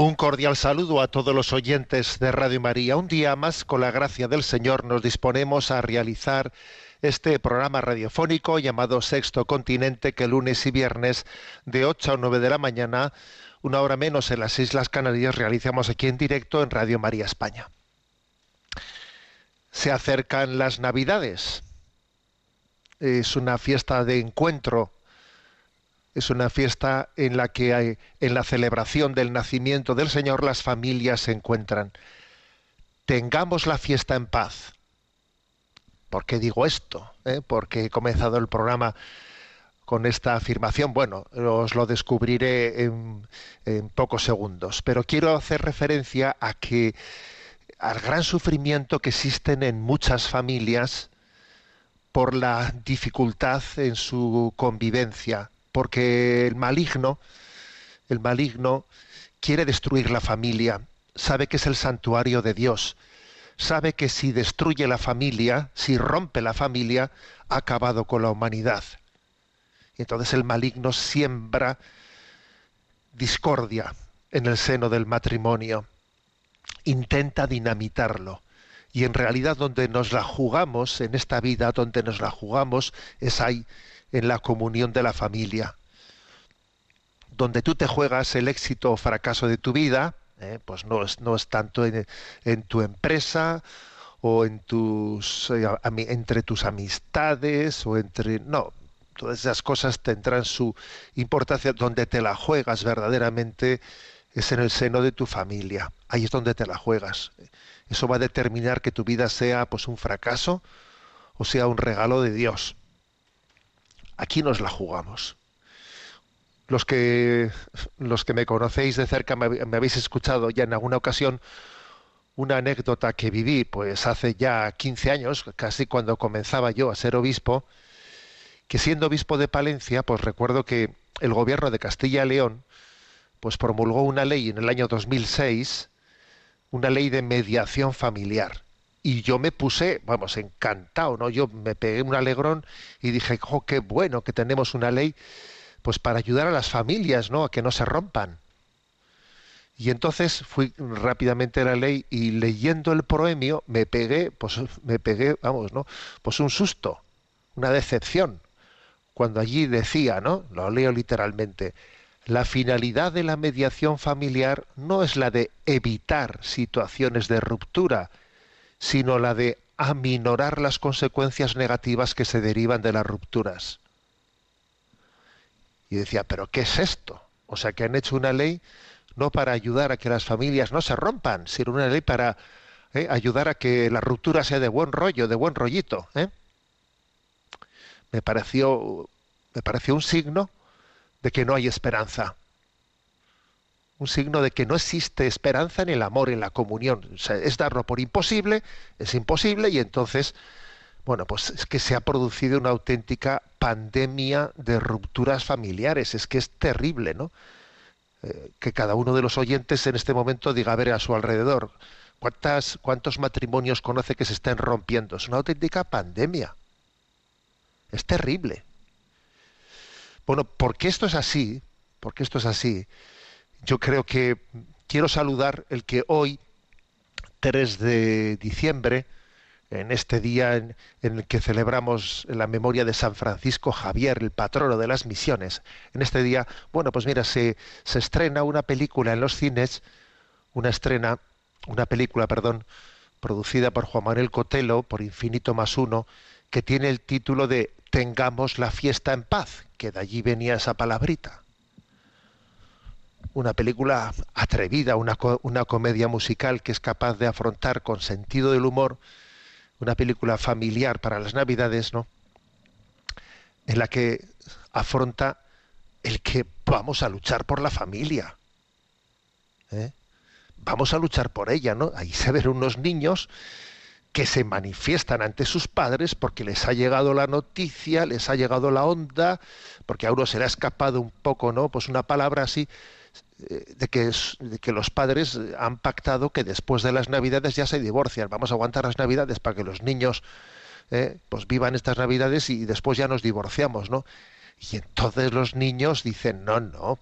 Un cordial saludo a todos los oyentes de Radio María. Un día más, con la gracia del Señor, nos disponemos a realizar este programa radiofónico llamado Sexto Continente, que lunes y viernes de 8 a 9 de la mañana, una hora menos en las Islas Canarias, realizamos aquí en directo en Radio María España. Se acercan las Navidades. Es una fiesta de encuentro es una fiesta en la que en la celebración del nacimiento del Señor las familias se encuentran. Tengamos la fiesta en paz. ¿Por qué digo esto? ¿Eh? Porque he comenzado el programa con esta afirmación. Bueno, os lo descubriré en, en pocos segundos, pero quiero hacer referencia a que al gran sufrimiento que existen en muchas familias por la dificultad en su convivencia, porque el maligno, el maligno quiere destruir la familia, sabe que es el santuario de Dios, sabe que si destruye la familia, si rompe la familia, ha acabado con la humanidad. Y entonces el maligno siembra discordia en el seno del matrimonio, intenta dinamitarlo. Y en realidad donde nos la jugamos en esta vida, donde nos la jugamos, es ahí, en la comunión de la familia. Donde tú te juegas el éxito o fracaso de tu vida, eh, pues no es, no es tanto en, en tu empresa o en tus, eh, entre tus amistades o entre... No, todas esas cosas tendrán su importancia. Donde te la juegas verdaderamente es en el seno de tu familia. Ahí es donde te la juegas. Eso va a determinar que tu vida sea pues un fracaso o sea un regalo de Dios. Aquí nos la jugamos. Los que, los que me conocéis de cerca me, me habéis escuchado ya en alguna ocasión una anécdota que viví pues hace ya 15 años, casi cuando comenzaba yo a ser obispo, que siendo obispo de Palencia, pues recuerdo que el gobierno de Castilla y León pues promulgó una ley en el año 2006, una ley de mediación familiar. Y yo me puse, vamos, encantado, ¿no? Yo me pegué un alegrón y dije, jo, qué bueno que tenemos una ley pues para ayudar a las familias, ¿no? A que no se rompan. Y entonces fui rápidamente a la ley y leyendo el proemio me pegué, pues me pegué, vamos, ¿no? Pues un susto, una decepción. Cuando allí decía, ¿no? Lo leo literalmente. La finalidad de la mediación familiar no es la de evitar situaciones de ruptura, sino la de aminorar las consecuencias negativas que se derivan de las rupturas. Y decía, pero ¿qué es esto? O sea, que han hecho una ley no para ayudar a que las familias no se rompan, sino una ley para eh, ayudar a que la ruptura sea de buen rollo, de buen rollito. ¿eh? Me pareció, me pareció un signo de que no hay esperanza. Un signo de que no existe esperanza en el amor, en la comunión. Es darlo por imposible, es imposible, y entonces, bueno, pues es que se ha producido una auténtica pandemia de rupturas familiares. Es que es terrible, ¿no? Eh, que cada uno de los oyentes en este momento diga a ver a su alrededor cuántas cuántos matrimonios conoce que se estén rompiendo es una auténtica pandemia es terrible bueno porque esto es así porque esto es así yo creo que quiero saludar el que hoy 3 de diciembre en este día en, el que celebramos la memoria de San Francisco Javier, el patrono de las misiones. En este día, bueno, pues mira, se, se estrena una película en los cines, una estrena, una película, perdón, producida por Juan Manuel Cotelo, por Infinito más uno, que tiene el título de Tengamos la fiesta en paz, que de allí venía esa palabrita. Una película atrevida, una, una comedia musical que es capaz de afrontar con sentido del humor una película familiar para las Navidades, ¿no? En la que afronta el que vamos a luchar por la familia. ¿eh? Vamos a luchar por ella, ¿no? Ahí se ven unos niños que se manifiestan ante sus padres porque les ha llegado la noticia, les ha llegado la onda, porque a uno se le ha escapado un poco, ¿no? Pues una palabra así de que, los padres han pactado que después de las navidades ya se divorcian. Vamos a aguantar las navidades para que los niños eh, pues vivan estas navidades y después ya nos divorciamos, ¿no? Y entonces los niños dicen, no, no,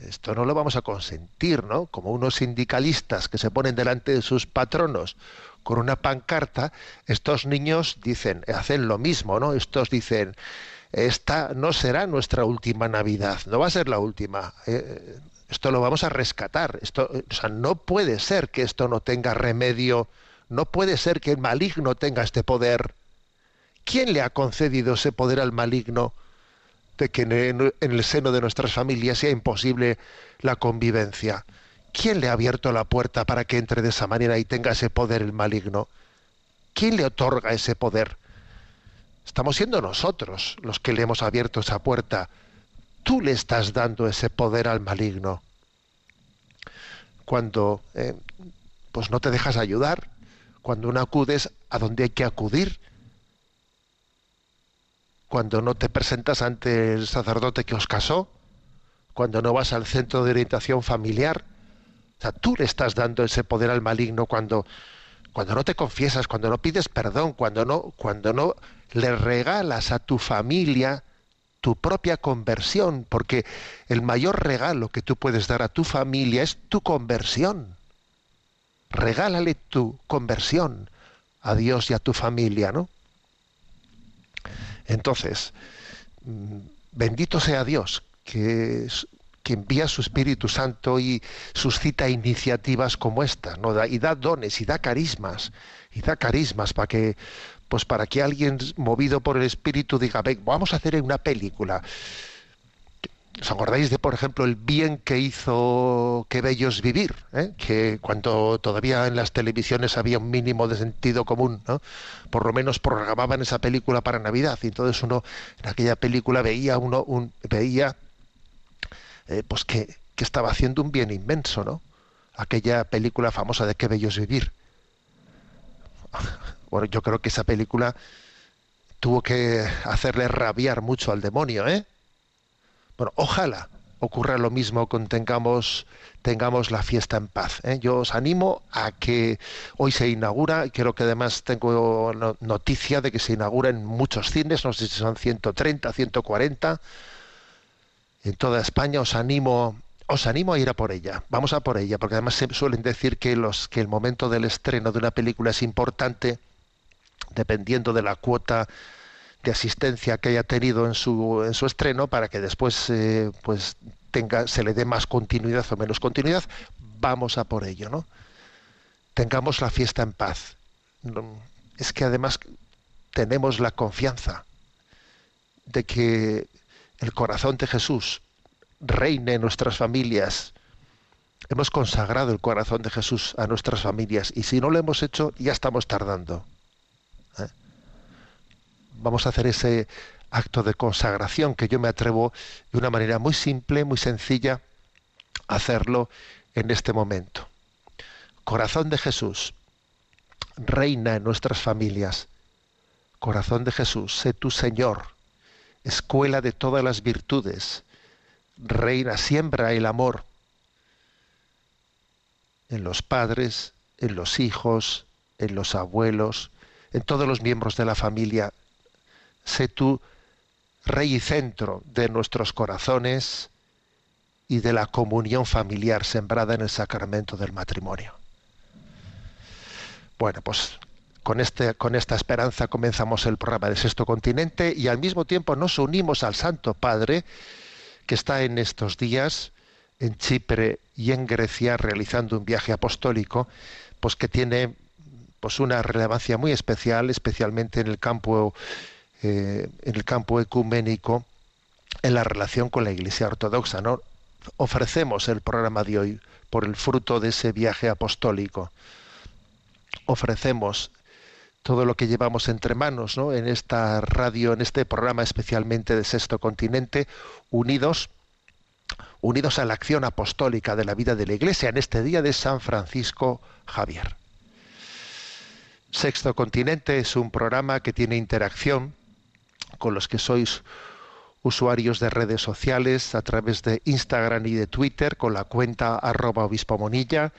esto no lo vamos a consentir, ¿no? Como unos sindicalistas que se ponen delante de sus patronos con una pancarta, estos niños dicen, hacen lo mismo, ¿no? Estos dicen, esta no será nuestra última Navidad, no va a ser la última. eh, esto lo vamos a rescatar. Esto, o sea, no puede ser que esto no tenga remedio, no puede ser que el maligno tenga este poder. ¿Quién le ha concedido ese poder al maligno? de que en el seno de nuestras familias sea imposible la convivencia. ¿Quién le ha abierto la puerta para que entre de esa manera y tenga ese poder el maligno? ¿Quién le otorga ese poder? Estamos siendo nosotros los que le hemos abierto esa puerta. Tú le estás dando ese poder al maligno. Cuando eh, pues no te dejas ayudar, cuando no acudes a donde hay que acudir, cuando no te presentas ante el sacerdote que os casó, cuando no vas al centro de orientación familiar. O sea, tú le estás dando ese poder al maligno cuando, cuando no te confiesas, cuando no pides perdón, cuando no, cuando no le regalas a tu familia tu propia conversión, porque el mayor regalo que tú puedes dar a tu familia es tu conversión. Regálale tu conversión a Dios y a tu familia, ¿no? Entonces, mm, bendito sea Dios que, que envía su Espíritu Santo y suscita iniciativas como esta, ¿no? Y da dones y da carismas, y da carismas para que, pues para que alguien movido por el Espíritu diga, "Ven, vamos a hacer una película. ¿Os acordáis de, por ejemplo, el bien que hizo Qué bello es vivir? ¿eh? Que cuando todavía en las televisiones había un mínimo de sentido común, ¿no? por lo menos programaban esa película para Navidad. Y entonces uno en aquella película veía uno un, veía eh, pues que, que estaba haciendo un bien inmenso, ¿no? Aquella película famosa de Qué bello es vivir. Yo creo que esa película tuvo que hacerle rabiar mucho al demonio, ¿eh? Bueno, ojalá ocurra lo mismo con tengamos, tengamos la fiesta en paz. ¿eh? Yo os animo a que hoy se inaugura, y creo que además tengo no- noticia de que se inaugura en muchos cines, no sé si son 130, 140, en toda España. Os animo, os animo a ir a por ella. Vamos a por ella, porque además se suelen decir que, los, que el momento del estreno de una película es importante, dependiendo de la cuota de asistencia que haya tenido en su, en su estreno para que después eh, pues tenga, se le dé más continuidad o menos continuidad, vamos a por ello, ¿no? Tengamos la fiesta en paz. Es que además tenemos la confianza de que el corazón de Jesús reine en nuestras familias. Hemos consagrado el corazón de Jesús a nuestras familias y si no lo hemos hecho ya estamos tardando vamos a hacer ese acto de consagración que yo me atrevo de una manera muy simple, muy sencilla, a hacerlo en este momento. Corazón de Jesús, reina en nuestras familias. Corazón de Jesús, sé tu Señor, escuela de todas las virtudes, reina, siembra el amor en los padres, en los hijos, en los abuelos, en todos los miembros de la familia. Sé tú rey y centro de nuestros corazones y de la comunión familiar sembrada en el sacramento del matrimonio. Bueno, pues con, este, con esta esperanza comenzamos el programa de Sexto Continente y al mismo tiempo nos unimos al Santo Padre que está en estos días en Chipre y en Grecia realizando un viaje apostólico, pues que tiene pues una relevancia muy especial, especialmente en el campo eh, en el campo ecuménico, en la relación con la Iglesia Ortodoxa. ¿no? Ofrecemos el programa de hoy por el fruto de ese viaje apostólico. Ofrecemos todo lo que llevamos entre manos ¿no? en esta radio, en este programa especialmente de Sexto Continente, unidos, unidos a la acción apostólica de la vida de la Iglesia en este día de San Francisco Javier. Sexto Continente es un programa que tiene interacción con los que sois usuarios de redes sociales a través de Instagram y de Twitter con la cuenta arroba obispo monilla,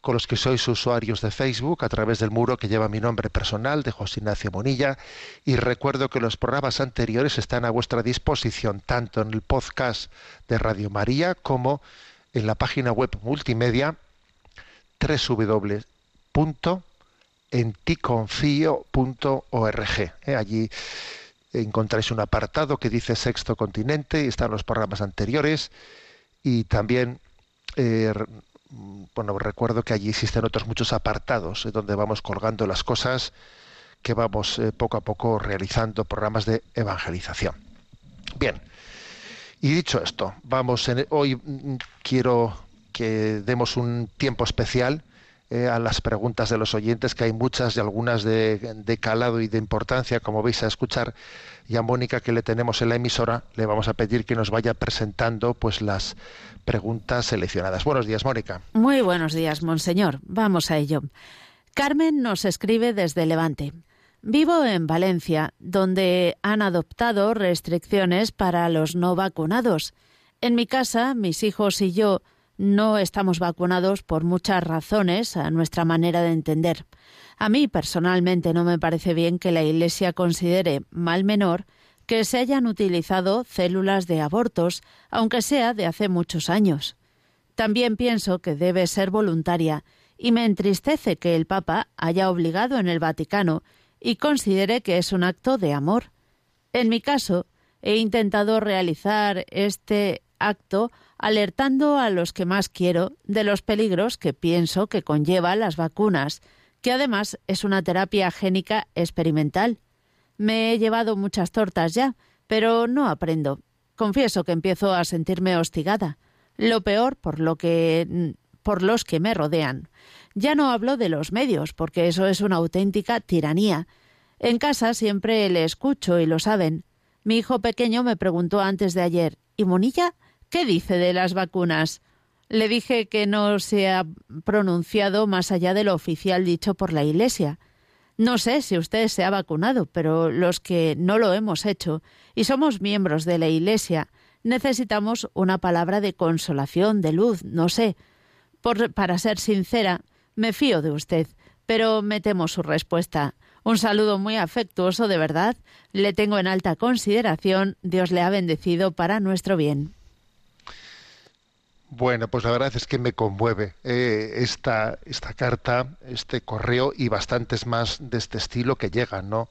con los que sois usuarios de Facebook a través del muro que lleva mi nombre personal de José Ignacio Monilla y recuerdo que los programas anteriores están a vuestra disposición tanto en el podcast de Radio María como en la página web multimedia www.enticonfio.org. ¿eh? Allí encontráis un apartado que dice Sexto Continente y están los programas anteriores y también eh, bueno recuerdo que allí existen otros muchos apartados eh, donde vamos colgando las cosas que vamos eh, poco a poco realizando programas de evangelización bien y dicho esto vamos hoy mm, quiero que demos un tiempo especial a las preguntas de los oyentes, que hay muchas y algunas de, calado y de importancia, como vais a escuchar, y a Mónica que le tenemos en la emisora, le vamos a pedir que nos vaya presentando pues las preguntas seleccionadas. Buenos días, Mónica. Muy buenos días, monseñor. Vamos a ello. Carmen nos escribe desde Levante. Vivo en Valencia, donde han adoptado restricciones para los no vacunados. En mi casa, mis hijos y yo no estamos vacunados por muchas razones, a nuestra manera de entender. A mí personalmente no me parece bien que la Iglesia considere mal menor que se hayan utilizado células de abortos, aunque sea de hace muchos años. También pienso que debe ser voluntaria y me entristece que el Papa haya obligado en el Vaticano y considere que es un acto de amor. En mi caso, he intentado realizar este acto alertando a los que más quiero de los peligros que pienso que conlleva las vacunas, que además es una terapia génica experimental. Me he llevado muchas tortas ya, pero no aprendo. Confieso que empiezo a sentirme hostigada. Lo peor por lo que por los que me rodean. Ya no hablo de los medios, porque eso es una auténtica tiranía. En casa siempre le escucho y lo saben. Mi hijo pequeño me preguntó antes de ayer, ¿y Monilla? ¿Qué dice de las vacunas? Le dije que no se ha pronunciado más allá de lo oficial dicho por la Iglesia. No sé si usted se ha vacunado, pero los que no lo hemos hecho y somos miembros de la Iglesia necesitamos una palabra de consolación, de luz, no sé. Por, para ser sincera, me fío de usted, pero me temo su respuesta. Un saludo muy afectuoso, de verdad. Le tengo en alta consideración. Dios le ha bendecido para nuestro bien. Bueno, pues la verdad es que me conmueve eh, esta, esta carta, este correo y bastantes más de este estilo que llegan, ¿no?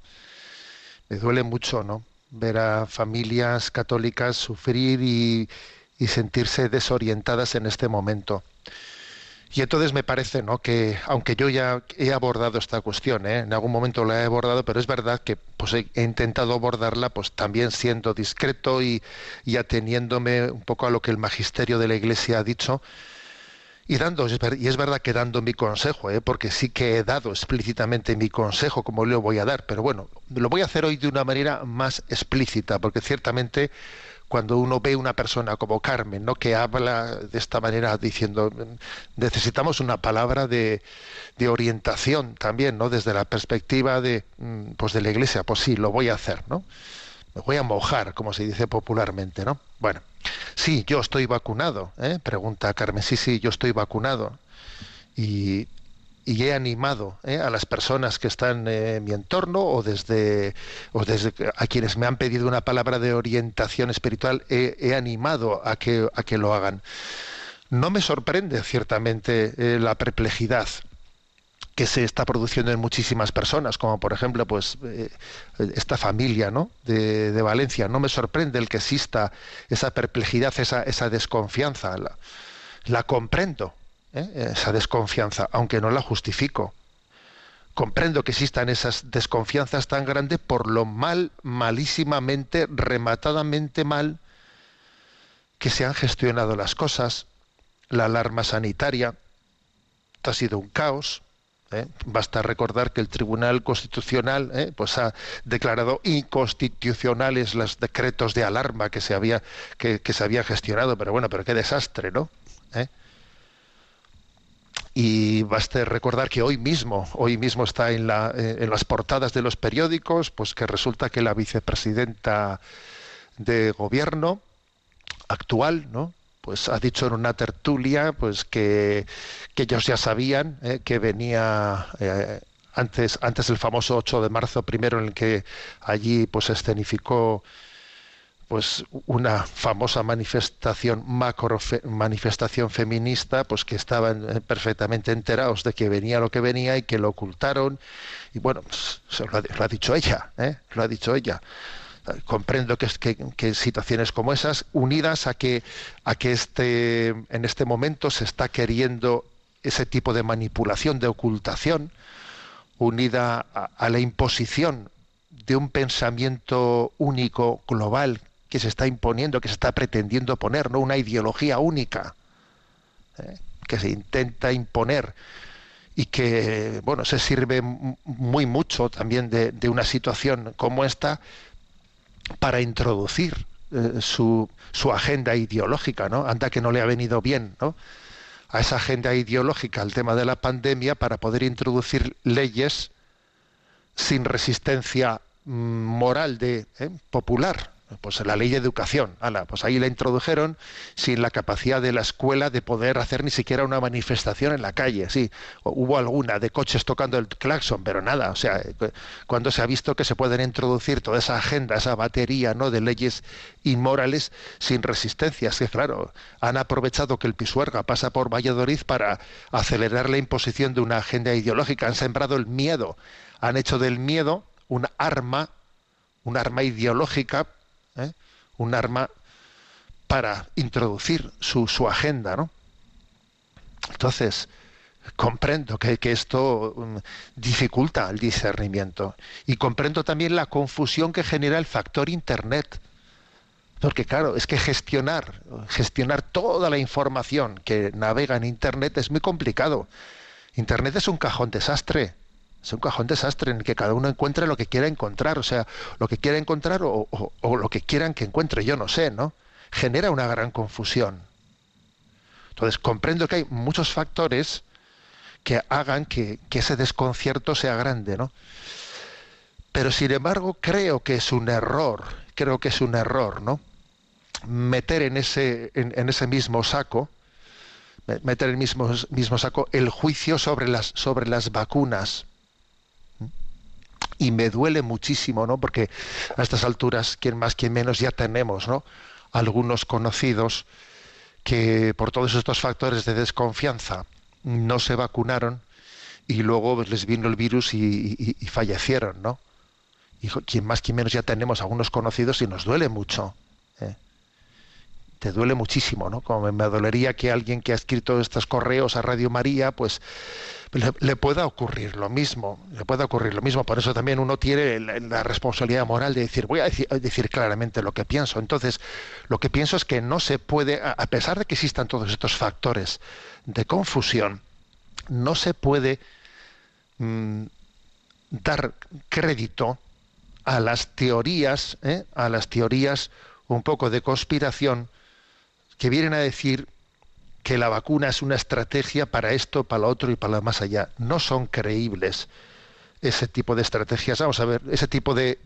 Me duele mucho, ¿no? Ver a familias católicas sufrir y, y sentirse desorientadas en este momento. Y entonces me parece ¿no? que, aunque yo ya he abordado esta cuestión, ¿eh? en algún momento la he abordado, pero es verdad que pues, he, intentado abordarla pues, también siendo discreto y, y, ateniéndome un poco a lo que el magisterio de la Iglesia ha dicho. Y, dando, y es verdad que dando mi consejo, ¿eh? porque sí que he dado explícitamente mi consejo, como lo voy a dar, pero bueno, lo voy a hacer hoy de una manera más explícita, porque ciertamente cuando uno ve una persona como Carmen, ¿no? que habla de esta manera diciendo necesitamos una palabra de, orientación también, ¿no? desde la perspectiva de mm, pues de la iglesia, pues sí, lo voy a hacer, ¿no? Me voy a mojar, como se dice popularmente, ¿no? Bueno, sí, yo estoy vacunado, ¿eh? pregunta Carmen, sí, sí, yo estoy vacunado. Y, y he animado ¿eh? a las personas que están en mi entorno o desde, o desde a quienes me han pedido una palabra de orientación espiritual, he, animado a que, a que lo hagan. No me sorprende ciertamente eh, la perplejidad que se está produciendo en muchísimas personas, como por ejemplo, pues eh, esta familia, ¿no? De, de, Valencia. No me sorprende el que exista esa perplejidad, esa, esa desconfianza. La, la comprendo, ¿eh? esa desconfianza, aunque no la justifico. Comprendo que existan esas desconfianzas tan grandes por lo mal, malísimamente, rematadamente mal que se han gestionado las cosas la alarma sanitaria. Ha sido un caos. ¿eh? Basta recordar que el Tribunal Constitucional ¿eh? pues ha declarado inconstitucionales los decretos de alarma que se había que, se había gestionado. Pero bueno, pero qué desastre, ¿no? ¿Eh? Y baste recordar que hoy mismo, hoy mismo está en, la, eh, en las portadas de los periódicos, pues que resulta que la vicepresidenta de gobierno actual, ¿no? Pues ha dicho en una tertulia, pues que, que ellos ya sabían eh, que venía eh, antes, antes del famoso 8 de marzo primero en el que allí pues escenificó pues una famosa manifestación macro fe- manifestación feminista pues que estaban eh, perfectamente enterados de que venía lo que venía y que lo ocultaron y bueno pues, lo, ha, dicho ella ¿eh? lo ha dicho ella comprendo que, que, situaciones como esas unidas a que a que este en este momento se está queriendo ese tipo de manipulación de ocultación unida a la imposición de un pensamiento único global que se está imponiendo, que se está pretendiendo poner, no una ideología única ¿eh? que se intenta imponer y que bueno se sirve muy mucho también de, una situación como esta para introducir eh, su, su agenda ideológica, ¿no? Anda que no le ha venido bien, ¿no? A esa agenda ideológica, al tema de la pandemia, para poder introducir leyes sin resistencia mm, moral de eh, popular. Pues la ley de educación, ala, pues ahí la introdujeron sin la capacidad de la escuela de poder hacer ni siquiera una manifestación en la calle. Sí, hubo alguna de coches tocando el claxon, pero nada. O sea, eh, cu- cuando se ha visto que se pueden introducir toda esa agenda, esa batería, ¿no? De leyes inmorales sin resistencias, que claro, han aprovechado que el Pisuerga pasa por Valladolid para acelerar la imposición de una agenda ideológica. Han sembrado el miedo, han hecho del miedo un arma, un arma ideológica, ¿eh? un arma para introducir su, su agenda, ¿no? Entonces, comprendo que, que esto mm, dificulta el discernimiento y comprendo también la confusión que genera el factor Internet. Porque claro, es que gestionar, gestionar toda la información que navega en Internet es muy complicado. Internet es un cajón desastre. Es un cajón desastre en el que cada uno encuentre lo que quiera encontrar, o sea, lo que quiera encontrar o, lo que quieran que encuentre, yo no sé, ¿no? Genera una gran confusión. Entonces, comprendo que hay muchos factores que hagan que, ese desconcierto sea grande, ¿no? Pero sin embargo, creo que es un error, creo que es un error, ¿no? Meter en ese, en, ese mismo saco, me- meter en el mismo, mismo saco el juicio sobre las, sobre las vacunas. Y me duele muchísimo, ¿no? Porque a estas alturas, quien más, quien menos, ya tenemos, ¿no? Algunos conocidos que por todos estos factores de desconfianza no se vacunaron y luego pues, les vino el virus y, y- fallecieron, ¿no? Y quien más, quien menos ya tenemos algunos conocidos y nos duele mucho. Te duele muchísimo, ¿no? Como me, dolería que alguien que ha escrito estos correos a Radio María, pues le, pueda ocurrir lo mismo, le pueda ocurrir lo mismo. Por eso también uno tiene la, responsabilidad moral de decir, voy a decir, claramente lo que pienso. Entonces, lo que pienso es que no se puede, a a pesar de que existan todos estos factores de confusión, no se puede mm, dar crédito a las teorías, ¿eh? a las teorías un poco de conspiración que vienen a decir que la vacuna es una estrategia para esto, para lo otro y para lo más allá. No son creíbles ese tipo de estrategias. Vamos a ver, ese tipo de,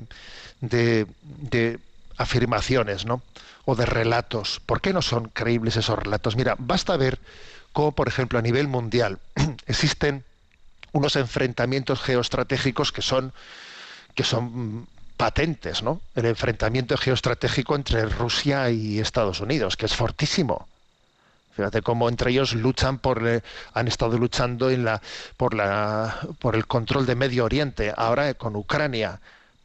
de, afirmaciones, ¿no? O de relatos. ¿Por qué no son creíbles esos relatos? Mira, basta ver cómo, por ejemplo, a nivel mundial existen unos enfrentamientos geoestratégicos que son que son patentes, ¿no? El enfrentamiento geoestratégico entre Rusia y Estados Unidos, que es fortísimo. Fíjate cómo entre ellos luchan por eh, han estado luchando en la por la por el control de Medio Oriente, ahora eh, con Ucrania.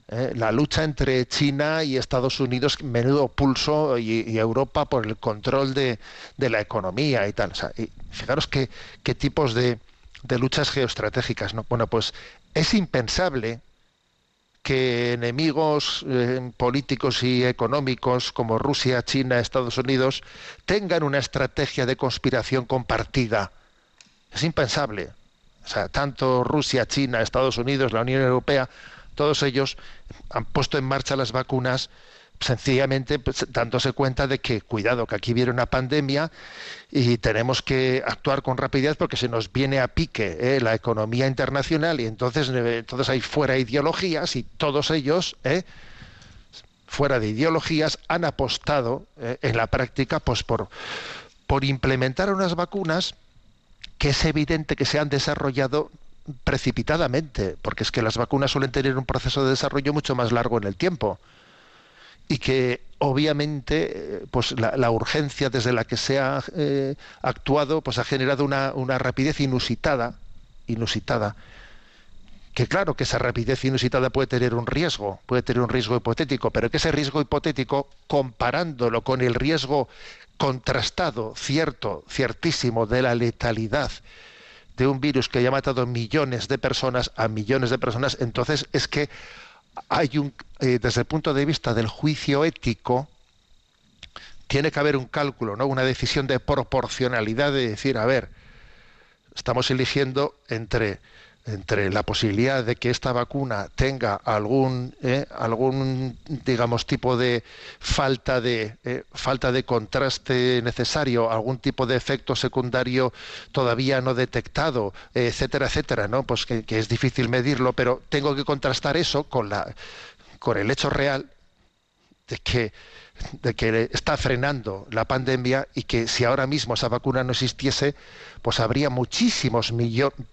eh, la lucha entre China y Estados Unidos, menudo pulso, y, y Europa por el control de, de la economía y tal. O sea, y fijaros qué, qué tipos de, de luchas geoestratégicas. ¿no? Bueno, pues es impensable que enemigos eh, políticos y económicos como Rusia, China, Estados Unidos tengan una estrategia de conspiración compartida. Es impensable. O sea, tanto Rusia, China, Estados Unidos, la Unión Europea, todos ellos han puesto en marcha las vacunas sencillamente pues, dándose cuenta de que, cuidado, que aquí viene una pandemia y tenemos que actuar con rapidez porque se nos viene a pique ¿eh? la economía internacional y entonces, eh, entonces hay fuera ideologías y todos ellos, ¿eh? fuera de ideologías, han apostado en la práctica pues, por, por implementar unas vacunas que es evidente que se han desarrollado precipitadamente, porque es que las vacunas suelen tener un proceso de desarrollo mucho más largo en el tiempo y que obviamente eh, pues la, urgencia desde la que se ha eh, actuado pues ha generado una, una, rapidez inusitada inusitada. Que claro que esa rapidez inusitada puede tener un riesgo puede tener un riesgo hipotético pero que ese riesgo hipotético comparándolo con el riesgo contrastado cierto ciertísimo de la letalidad de un virus que ya ha matado millones de personas a millones de personas entonces es que hay un, eh, desde el punto de vista del juicio ético, tiene que haber un cálculo, ¿no? una decisión de proporcionalidad de decir, a ver, estamos eligiendo entre entre la posibilidad de que esta vacuna tenga algún eh, algún digamos tipo de falta de eh, falta de contraste necesario algún tipo de efecto secundario todavía no detectado etcétera etcétera no pues que, que, es difícil medirlo pero tengo que contrastar eso con la con el hecho real de que de que está frenando la pandemia y que si ahora mismo esa vacuna no existiese, pues habría muchísimos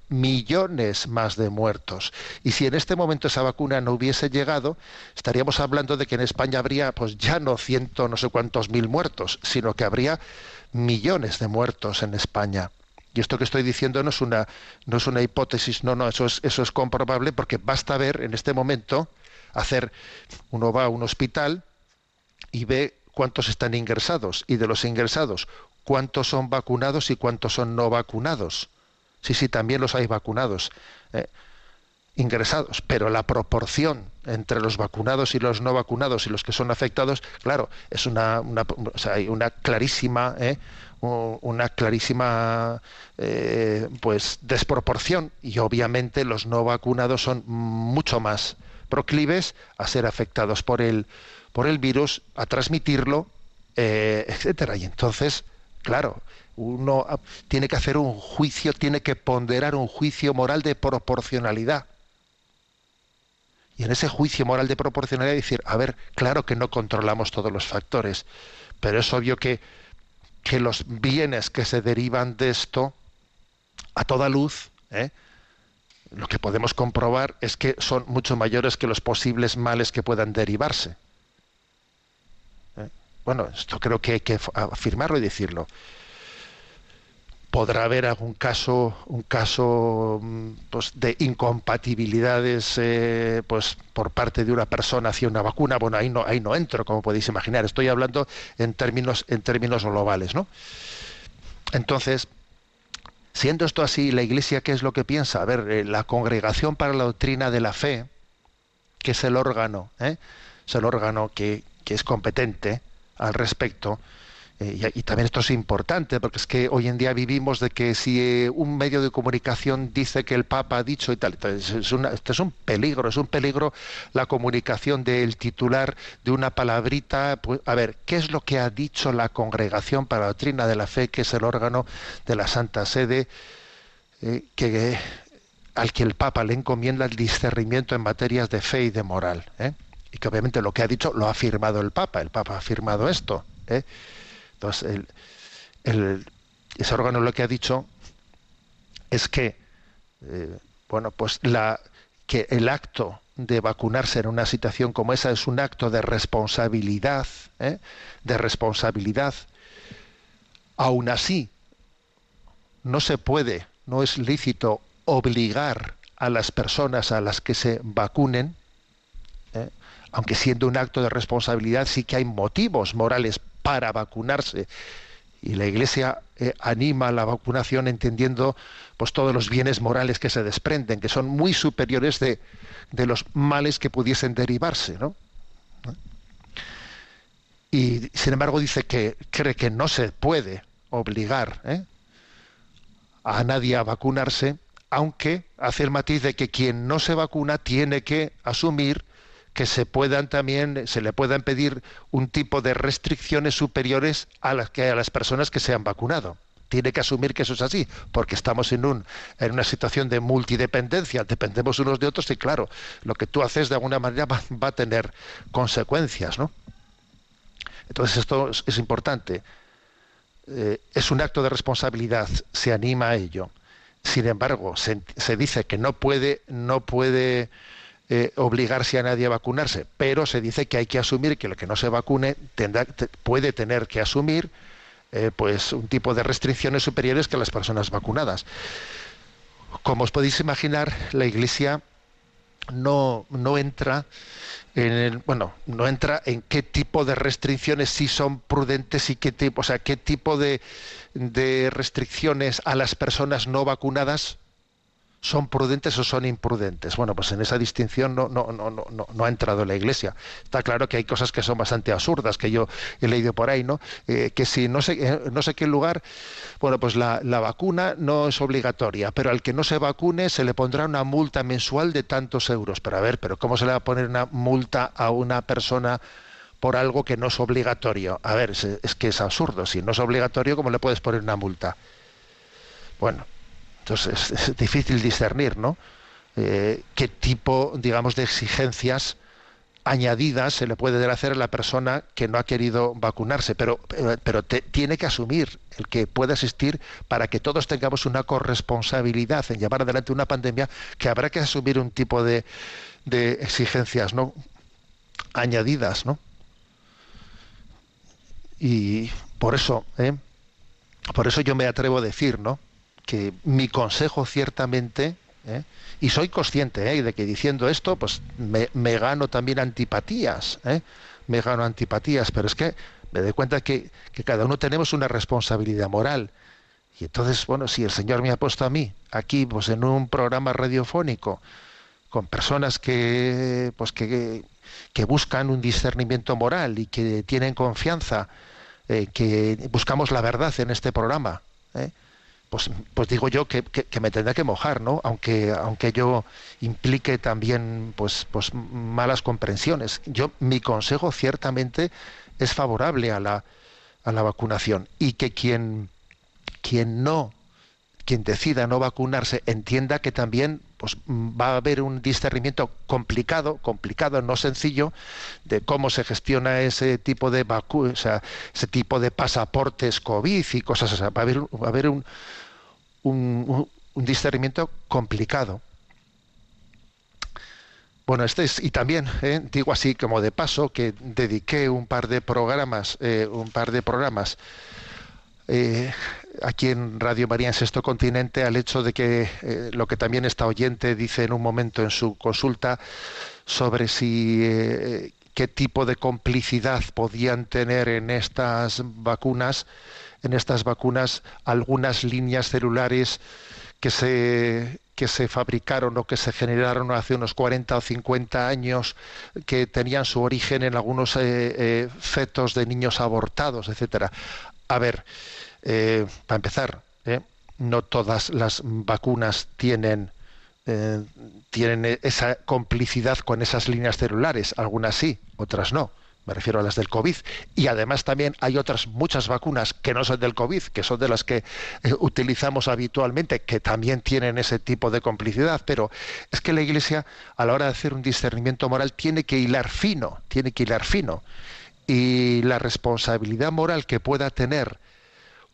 millones más de muertos. Y si en este momento esa vacuna no hubiese llegado, estaríamos hablando de que en España habría pues ya no ciento no sé cuántos mil muertos, sino que habría millones de muertos en España. Y esto que estoy diciendo no es una, no es una hipótesis, no, no, eso es, eso es comprobable porque basta ver en este momento, hacer, uno va a un hospital, y ve cuántos están ingresados y de los ingresados cuántos son vacunados y cuántos son no vacunados. Sí, sí, también los hay vacunados. Eh, ingresados, pero la proporción entre los vacunados y los no vacunados y los que son afectados, claro, es una, una, hay una clarísima, eh, una clarísima eh, pues desproporción y obviamente los no vacunados son mucho más proclives a ser afectados por el por el virus, a transmitirlo, eh, etcétera. Y entonces, claro, uno tiene que hacer un juicio, tiene que ponderar un juicio moral de proporcionalidad. Y en ese juicio moral de proporcionalidad decir, a ver, claro que no controlamos todos los factores, pero es obvio que, que los bienes que se derivan de esto, a toda luz, ¿eh? lo que podemos comprobar es que son mucho mayores que los posibles males que puedan derivarse bueno, esto creo que hay que afirmarlo y decirlo. Podrá haber algún caso, un caso mm, pues, de incompatibilidades eh, pues, por parte de una persona hacia una vacuna. Bueno, ahí no, ahí no entro, como podéis imaginar. Estoy hablando en términos, en términos globales, ¿no? Entonces, siendo esto así, la Iglesia, ¿qué es lo que piensa? A ver, eh, la Congregación para la Doctrina de la Fe, que es el órgano, ¿eh? es el órgano que, que es competente, al respecto. Eh, y, también esto es importante, porque es que hoy en día vivimos de que si eh, un medio de comunicación dice que el Papa ha dicho y tal, es esto es un peligro, es un peligro la comunicación del titular de una palabrita. Pues, a ver, ¿qué es lo que ha dicho la Congregación para la Doctrina de la Fe, que es el órgano de la Santa Sede, eh, que, al que el Papa le encomienda el discernimiento en materias de fe y de moral? Y que obviamente lo que ha dicho lo ha firmado el Papa, el Papa ha firmado esto. ¿eh? Entonces, ese órgano lo que ha dicho es que, eh, bueno, pues la, que el acto de vacunarse en una situación como esa es un acto de responsabilidad, ¿eh? de responsabilidad. Aún así, no se puede, no es lícito obligar a las personas a las que se vacunen aunque siendo un acto de responsabilidad sí que hay motivos morales para vacunarse y la Iglesia eh, anima la vacunación entendiendo pues todos los bienes morales que se desprenden, que son muy superiores de, de los males que pudiesen derivarse, ¿no? Y sin embargo dice que cree que no se puede obligar ¿eh? a nadie a vacunarse, aunque hace el matiz de que quien no se vacuna tiene que asumir que se puedan también se le puedan pedir un tipo de restricciones superiores a las que a las personas que se han vacunado tiene que asumir que eso es así, porque estamos en, un, en una situación de multidependencia, dependemos unos de otros y claro, lo que tú haces de alguna manera va, a tener consecuencias, ¿no? Entonces esto es, es importante. Eh, es un acto de responsabilidad, se anima a ello. Sin embargo, se, se dice que no puede, no puede eh, obligarse a nadie a vacunarse, pero se dice que hay que asumir que el que no se vacune puede tener que asumir eh, pues un tipo de restricciones superiores que las personas vacunadas. Como os podéis imaginar, la Iglesia no, no entra en el, bueno, no entra en qué tipo de restricciones sí son prudentes y qué tipo, o sea, qué tipo de, de restricciones a las personas no vacunadas son prudentes o son imprudentes. Bueno, pues en esa distinción no, ha entrado la Iglesia. Está claro que hay cosas que son bastante absurdas, que yo he leído por ahí, ¿no? Eh, que si no sé, eh, no sé qué lugar, bueno, pues la, la, vacuna no es obligatoria, pero al que no se vacune se le pondrá una multa mensual de tantos euros. Pero a ver, pero ¿cómo se le va a poner una multa a una persona? por algo que no es obligatorio. A ver, es que es absurdo. Si no es obligatorio, ¿cómo le puedes poner una multa? Bueno, entonces es, difícil discernir, ¿no? Eh, qué tipo, digamos, de exigencias añadidas se le puede hacer a la persona que no ha querido vacunarse, pero, pero, tiene que asumir el que pueda existir para que todos tengamos una corresponsabilidad en llevar adelante una pandemia, que habrá que asumir un tipo de, de exigencias ¿no? añadidas, ¿no? Y por eso, ¿eh? por eso yo me atrevo a decir, ¿no? Que mi consejo ciertamente, ¿eh? y soy consciente ¿eh? de que diciendo esto, pues me, me gano también antipatías, ¿eh? me gano antipatías, pero es que me doy cuenta que, que, cada uno tenemos una responsabilidad moral. Y entonces, bueno, si el Señor me ha puesto a mí aquí, pues en un programa radiofónico, con personas que, pues que, que buscan un discernimiento moral y que tienen confianza, que buscamos la verdad en este programa, ¿eh? Pues, pues digo yo que, que, me tendrá que mojar, ¿no? Aunque, aunque yo implique también pues, pues malas comprensiones. Yo, mi consejo ciertamente es favorable a la, a la vacunación y que quien, quien no, quien decida no vacunarse, entienda que también pues, va a haber un discernimiento complicado, complicado, no sencillo, de cómo se gestiona ese tipo de vacu o sea, ese tipo de pasaportes COVID y cosas así. Va a haber, va a haber un, un, un, discernimiento complicado. Bueno, este es, y también eh, digo así como de paso que dediqué un par de programas, eh, un par de programas eh, aquí en Radio María en Sexto Continente al hecho de que lo que también esta oyente dice en un momento en su consulta sobre si qué tipo de complicidad podían tener en estas vacunas en estas vacunas algunas líneas celulares que se, que se fabricaron o que se generaron hace unos 40 o 50 años, que tenían su origen en algunos eh, eh, fetos de niños abortados, etcétera. A ver, eh, para empezar, no todas las vacunas tienen tienen esa complicidad con esas líneas celulares, algunas sí, otras no me refiero a las del COVID, y además también hay otras muchas vacunas que no son del COVID, que son de las que eh, utilizamos habitualmente, que también tienen ese tipo de complicidad, pero es que la Iglesia a la hora de hacer un discernimiento moral tiene que hilar fino, tiene que hilar fino, y la responsabilidad moral que pueda tener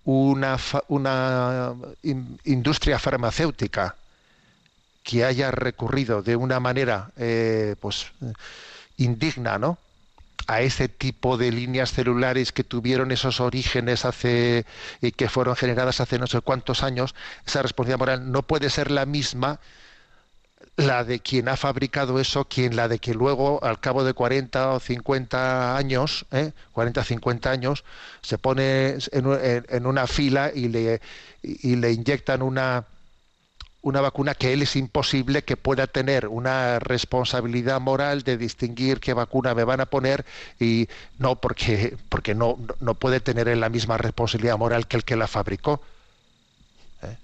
una, una in, industria farmacéutica que haya recurrido de una manera eh, pues indigna, ¿no? A ese tipo de líneas celulares que tuvieron esos orígenes hace y que fueron generadas hace no sé cuántos años, esa responsabilidad moral no puede ser la misma la de quien ha fabricado eso, quien la de que luego al cabo de 40 o 50 años, ¿eh? 40 50 años, se pone en, en una fila y le, y le inyectan una una vacuna que él es imposible que pueda tener una responsabilidad moral de distinguir qué vacuna me van a poner y no porque porque no no puede tener él la misma responsabilidad moral que el que la fabricó ¿eh?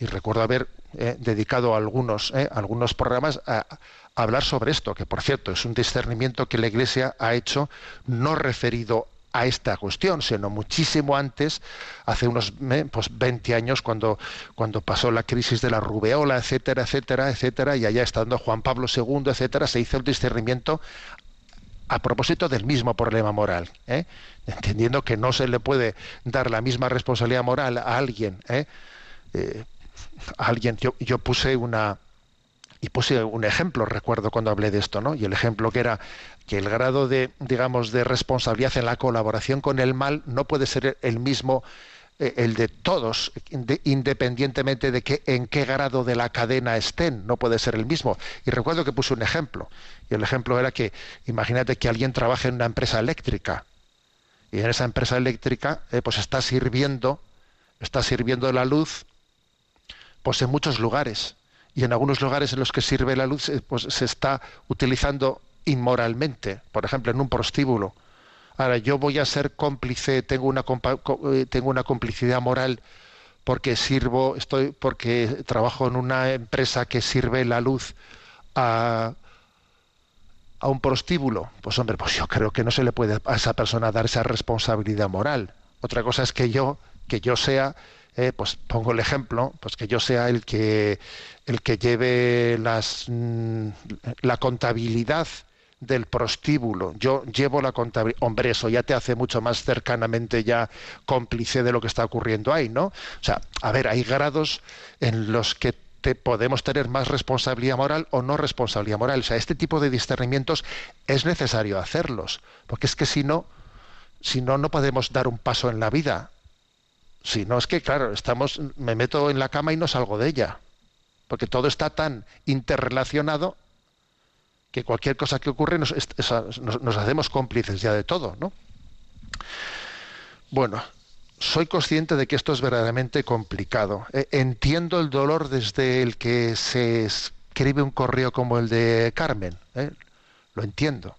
y recuerdo haber eh, dedicado algunos eh, algunos programas a, a hablar sobre esto que por cierto es un discernimiento que la Iglesia ha hecho no referido a esta cuestión, sino muchísimo antes, hace unos eh, pues 20 años, cuando, cuando pasó la crisis de la rubeola, etcétera, etcétera, etcétera, y allá estando Juan Pablo II, etcétera, se hizo el discernimiento a propósito del mismo problema moral, ¿eh? entendiendo que no se le puede dar la misma responsabilidad moral a alguien, ¿eh? Eh, a alguien, yo, yo puse una y puse un ejemplo, recuerdo cuando hablé de esto, ¿no? Y el ejemplo que era que el grado de, digamos, de responsabilidad en la colaboración con el mal no puede ser el mismo eh, el de todos, inde- independientemente de que en qué grado de la cadena estén, no puede ser el mismo. Y recuerdo que puse un ejemplo, y el ejemplo era que imagínate que alguien trabaja en una empresa eléctrica, y en esa empresa eléctrica eh, pues está sirviendo, está sirviendo la luz pues en muchos lugares y en algunos lugares en los que sirve la luz eh, pues se está utilizando inmoralmente, por ejemplo en un prostíbulo. Ahora yo voy a ser cómplice, tengo una eh, tengo una complicidad moral porque sirvo, estoy porque trabajo en una empresa que sirve la luz a a un prostíbulo, pues hombre, pues yo creo que no se le puede a esa persona dar esa responsabilidad moral. Otra cosa es que yo, que yo sea, eh, pues pongo el ejemplo, pues que yo sea el que el que lleve las mm, la contabilidad del prostíbulo. Yo llevo la contabilidad. Hombre, eso ya te hace mucho más cercanamente ya cómplice de lo que está ocurriendo ahí, ¿no? O sea, a ver, hay grados en los que te- podemos tener más responsabilidad moral o no responsabilidad moral. O sea, este tipo de discernimientos es necesario hacerlos, porque es que si no, si no, no podemos dar un paso en la vida. Si no, es que, claro, estamos, me meto en la cama y no salgo de ella, porque todo está tan interrelacionado que cualquier cosa que ocurre nos, hacemos cómplices ya de todo, ¿no? Bueno, soy consciente de que esto es verdaderamente complicado. Eh, entiendo el dolor desde el que se escribe un correo como el de Carmen. ¿eh? Lo entiendo.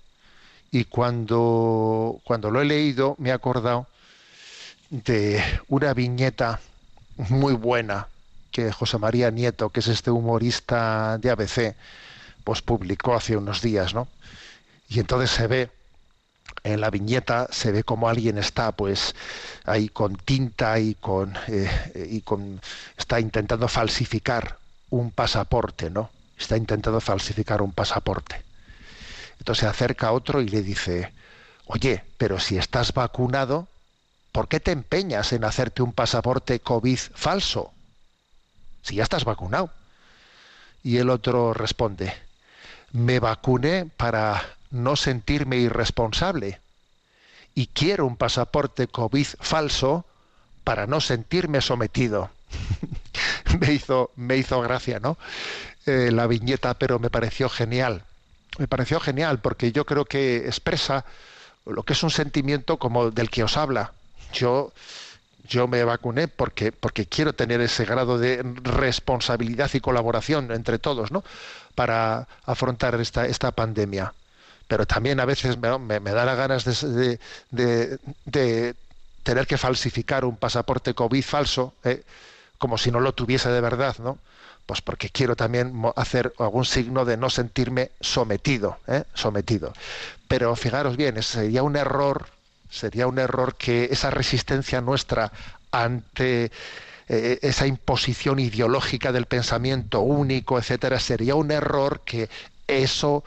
Y cuando, cuando lo he leído me he acordado de una viñeta muy buena que José María Nieto, que es este humorista de ABC, pues publicó hace unos días, ¿no? Y entonces se ve en la viñeta se ve como alguien está pues ahí con tinta y con eh, y con está intentando falsificar un pasaporte no está intentando falsificar un pasaporte entonces se acerca a otro y le dice oye pero si estás vacunado ¿por qué te empeñas en hacerte un pasaporte covid falso si ya estás vacunado y el otro responde me vacuné para no sentirme irresponsable y quiero un pasaporte COVID falso para no sentirme sometido. me, hizo, me hizo gracia, ¿no? Eh, la viñeta, pero me pareció genial. Me pareció genial porque yo creo que expresa lo que es un sentimiento como del que os habla. Yo, yo me vacuné porque, porque quiero tener ese grado de responsabilidad y colaboración entre todos, ¿no? Para afrontar esta, esta pandemia pero también a veces me, me, da las ganas de, de, de, de, tener que falsificar un pasaporte COVID falso, ¿eh? como si no lo tuviese de verdad, ¿no? Pues porque quiero también hacer algún signo de no sentirme sometido, ¿eh? sometido. Pero fijaros bien, sería un error, sería un error que esa resistencia nuestra ante eh, esa imposición ideológica del pensamiento único, etcétera, sería un error que eso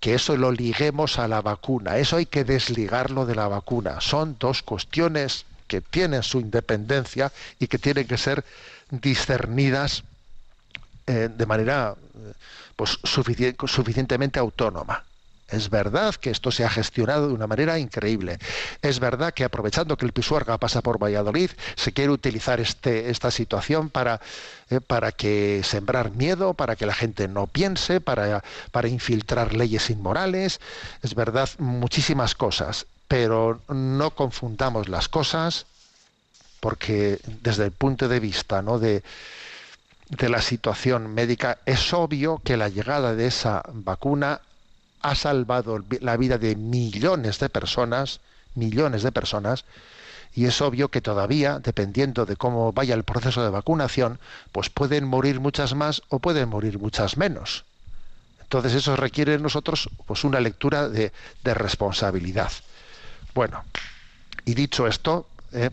que eso lo liguemos a la vacuna. Eso hay que desligarlo de la vacuna. Son dos cuestiones que tienen su independencia y que tienen que ser discernidas eh, de manera pues, sufici suficientemente autónoma. Es verdad que esto se ha gestionado de una manera increíble. Es verdad que aprovechando que el Pisuerga pasa por Valladolid, se quiere utilizar este, esta situación para, eh, para que sembrar miedo, para que la gente no piense, para, para infiltrar leyes inmorales. Es verdad, muchísimas cosas. Pero no confundamos las cosas porque desde el punto de vista ¿no? de, de la situación médica, es obvio que la llegada de esa vacuna ha salvado la vida de millones de personas, millones de personas, y es obvio que todavía, dependiendo de cómo vaya el proceso de vacunación, pues pueden morir muchas más o pueden morir muchas menos. Entonces eso requiere en nosotros pues una lectura de, de responsabilidad. Bueno, y dicho esto, eh,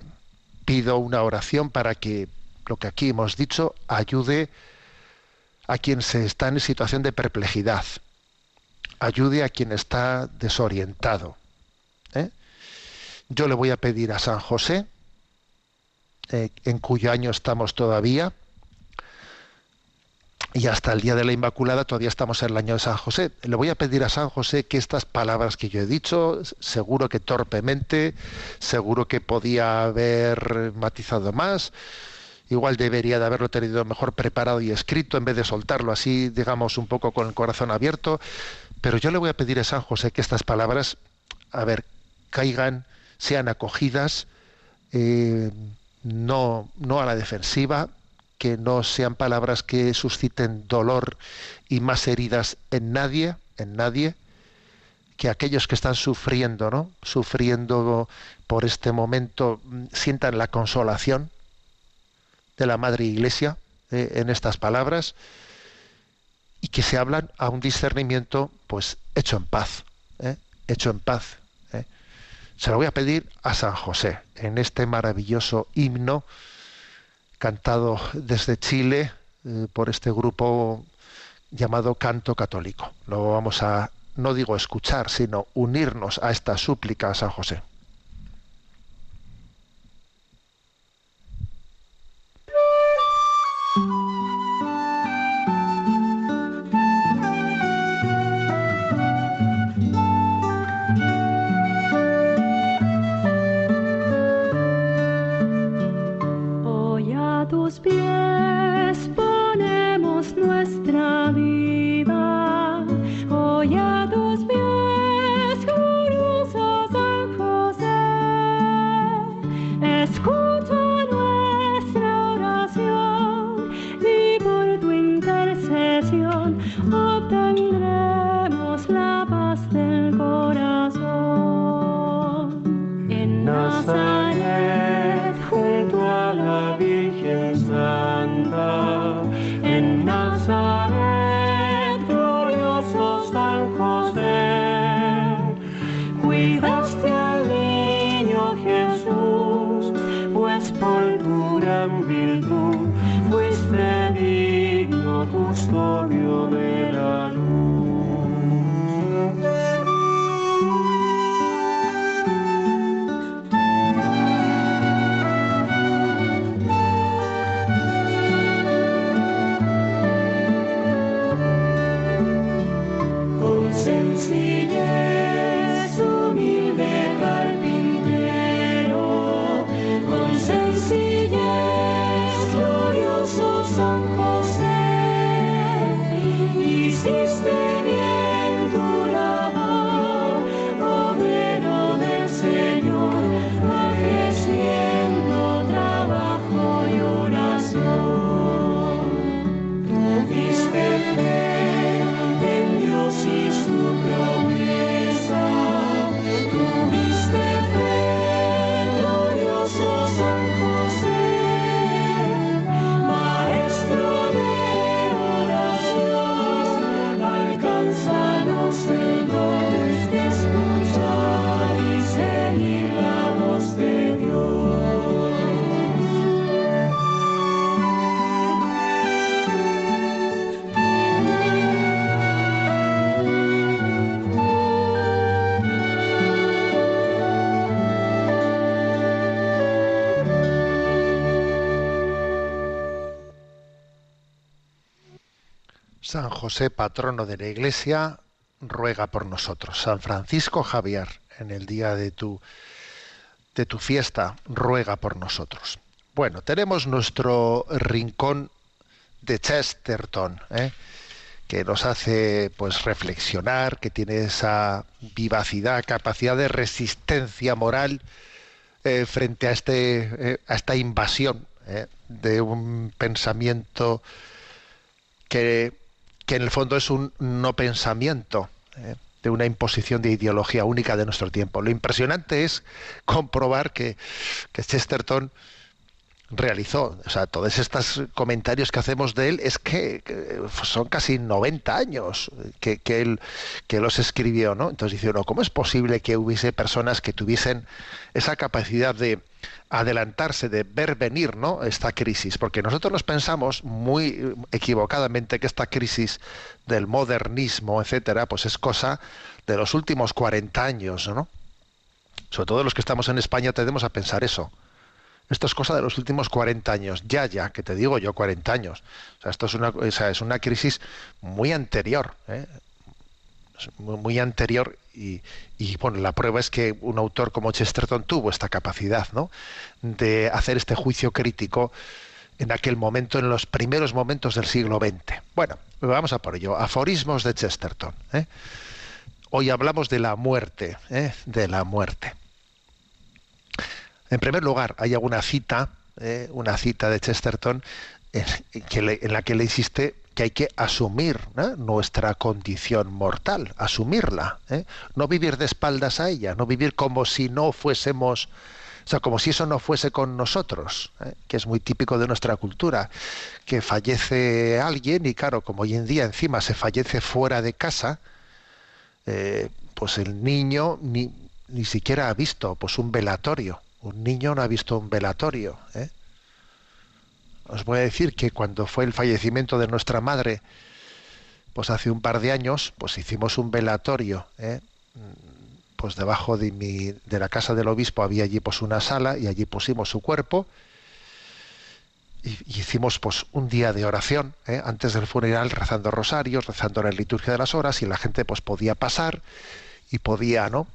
pido una oración para que lo que aquí hemos dicho ayude a quien se está en situación de perplejidad, ayude a quien está desorientado. ¿eh? Yo le voy a pedir a San José, eh, en cuyo año estamos todavía, y hasta el día de la Inmaculada todavía estamos en el año de San José. Le voy a pedir a San José que estas palabras que yo he dicho, seguro que torpemente, seguro que podía haber matizado más, igual debería de haberlo tenido mejor preparado y escrito en vez de soltarlo así, digamos, un poco con el corazón abierto. Pero yo le voy a pedir a San José que estas palabras, a ver, caigan, sean acogidas, eh, no, no a la defensiva, que no sean palabras que susciten dolor y más heridas en nadie, en nadie, que aquellos que están sufriendo, ¿no? Sufriendo por este momento sientan la consolación de la Madre Iglesia eh, en estas palabras y que se hablan a un discernimiento pues hecho en paz, ¿eh? hecho en paz. ¿eh? Se lo voy a pedir a San José en este maravilloso himno cantado desde Chile eh, por este grupo llamado Canto Católico. Lo vamos a, no digo escuchar, sino unirnos a esta súplica a San José. A San José, patrono de la Iglesia, ruega por nosotros. San Francisco Javier, en el día de tu, de tu fiesta, ruega por nosotros. Bueno, tenemos nuestro rincón de Chesterton, ¿eh? que nos hace pues reflexionar, que tiene esa vivacidad, capacidad de resistencia moral eh, frente a este eh, a esta invasión de un pensamiento que, que en el fondo es un no pensamiento ¿eh? de una imposición de ideología única de nuestro tiempo. Lo impresionante es comprobar que, que Chesterton realizó, o sea, todos estos comentarios que hacemos de él es que, son casi 90 años que, que él que los escribió, ¿no? Entonces dice uno, ¿cómo es posible que hubiese personas que tuviesen esa capacidad de adelantarse, de ver venir, ¿no? esta crisis? Porque nosotros nos pensamos muy equivocadamente que esta crisis del modernismo, etcétera, pues es cosa de los últimos 40 años, ¿no? Sobre todo los que estamos en España tendemos a pensar eso. Esto es cosa de los últimos 40 años. Ya, ya, que te digo yo 40 años. O sea, esto es una, o sea, es una crisis muy anterior. ¿eh? Muy, anterior y, y, bueno, la prueba es que un autor como Chesterton tuvo esta capacidad, ¿no? De hacer este juicio crítico en aquel momento, en los primeros momentos del siglo XX. Bueno, vamos a por ello. Aforismos de Chesterton. ¿eh? Hoy hablamos de la muerte, ¿eh? de la muerte. En primer lugar, hay alguna cita, eh, una cita de Chesterton, en, en, la que le insiste que hay que asumir ¿no? nuestra condición mortal, asumirla, ¿eh? no vivir de espaldas a ella, no vivir como si no fuésemos, o sea, como si eso no fuese con nosotros, ¿eh? que es muy típico de nuestra cultura, que fallece alguien y claro, como hoy en día encima se fallece fuera de casa, eh, pues el niño ni, ni siquiera ha visto pues un velatorio un niño no ha visto un velatorio. ¿eh? Os voy a decir que cuando fue el fallecimiento de nuestra madre, pues hace un par de años, pues hicimos un velatorio. ¿eh? Pues debajo de, de la casa del obispo había allí pues una sala y allí pusimos su cuerpo y, y hicimos pues un día de oración ¿eh? antes del funeral rezando rosarios, rezando la liturgia de las horas y la gente pues podía pasar y podía, ¿no?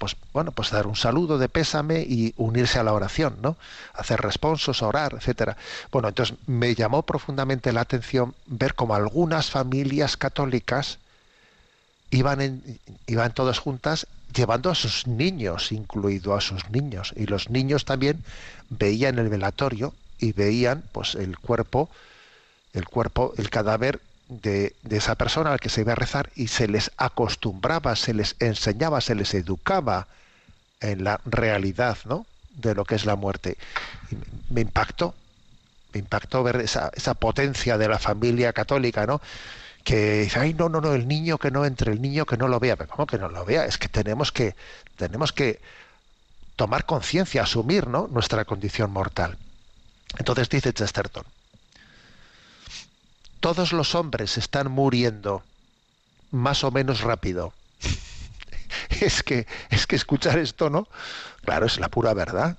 Pues bueno, pues dar un saludo de pésame y unirse a la oración, ¿no? Hacer responsos, orar, etcétera. Bueno, entonces me llamó profundamente la atención ver cómo algunas familias católicas iban iban todas juntas llevando a sus niños, incluido a sus niños, y los niños también veían el velatorio y veían pues el cuerpo, el cuerpo, el cadáver de, esa persona al que se iba a rezar y se les acostumbraba, se les enseñaba, se les educaba en la realidad ¿no? de lo que es la muerte. Me impactó, me impactó ver esa, esa potencia de la familia católica, ¿no? que dice, ay, no, no, no, el niño que no entre, el niño que no lo vea. Pero ¿Cómo que no lo vea? Es que tenemos que, tenemos que tomar conciencia, asumir ¿no? nuestra condición mortal. Entonces dice Chesterton, todos los hombres están muriendo más o menos rápido. es que es que escuchar esto, ¿no? Claro, es la pura verdad.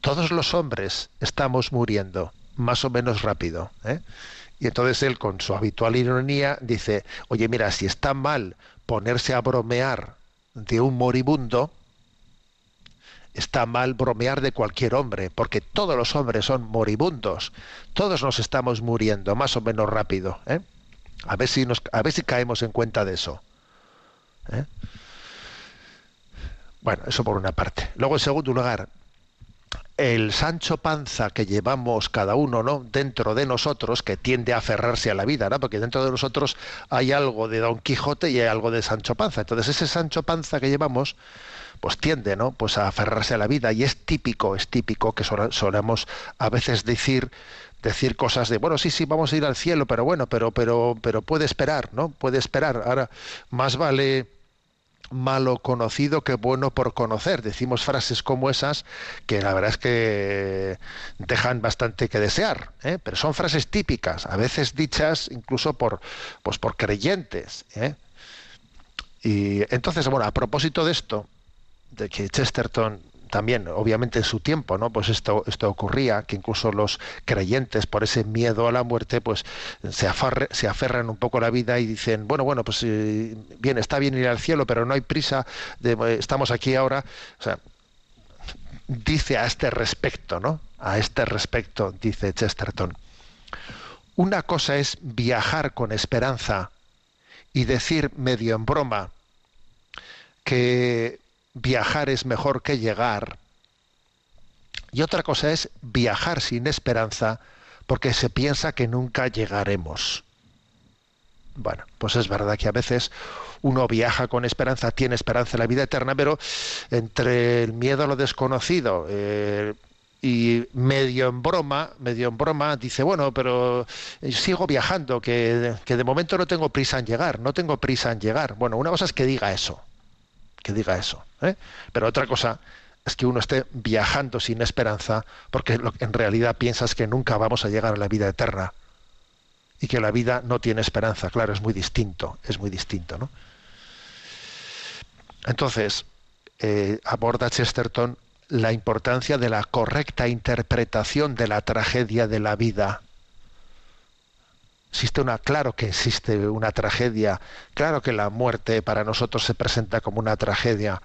Todos los hombres estamos muriendo más o menos rápido. ¿eh? Y entonces él, con su habitual ironía, dice, oye, mira, si está mal ponerse a bromear de un moribundo, está mal bromear de cualquier hombre, porque todos los hombres son moribundos, todos nos estamos muriendo más o menos rápido. ¿eh? A, ver si nos, a ver si caemos en cuenta de eso. ¿eh? Bueno, eso por una parte. Luego, en segundo lugar, el Sancho Panza que llevamos cada uno, ¿no? Dentro de nosotros, que tiende a aferrarse a la vida, ¿no? Porque dentro de nosotros hay algo de Don Quijote y hay algo de Sancho Panza. Entonces, ese Sancho Panza que llevamos, pues tiende, ¿no? Pues a aferrarse a la vida y es típico, es típico que solemos a veces decir decir cosas de bueno sí sí vamos a ir al cielo pero bueno pero pero pero puede esperar no puede esperar ahora más vale malo conocido que bueno por conocer. Decimos frases como esas que la verdad es que dejan bastante que desear, ¿eh? pero son frases típicas, a veces dichas incluso por, pues por creyentes. ¿eh? Y entonces, bueno, a propósito de esto, de que Chesterton también, obviamente en su tiempo, ¿no? Pues esto, esto ocurría, que incluso los creyentes, por ese miedo a la muerte, pues se, aferran un poco a la vida y dicen, bueno, bueno, pues eh, bien, está bien ir al cielo, pero no hay prisa, eh, estamos aquí ahora. Dice a este respecto, ¿no? A este respecto, dice Chesterton. Una cosa es viajar con esperanza y decir medio en broma que viajar es mejor que llegar. Y otra cosa es viajar sin esperanza porque se piensa que nunca llegaremos. Bueno, pues es verdad que a veces uno viaja con esperanza, tiene esperanza en la vida eterna, pero entre el miedo a lo desconocido eh, y medio en broma, medio en broma, dice, bueno, pero sigo viajando, que, que de momento no tengo prisa en llegar, no tengo prisa en llegar. Bueno, una cosa es que diga eso, que diga eso, ¿eh? pero otra cosa es que uno esté viajando sin esperanza porque en realidad piensas que nunca vamos a llegar a la vida eterna y que la vida no tiene esperanza. Claro, es muy distinto, es muy distinto, ¿no? Entonces, eh, aborda Chesterton la importancia de la correcta interpretación de la tragedia de la vida. Existe una, claro que existe una tragedia, claro que la muerte para nosotros se presenta como una tragedia.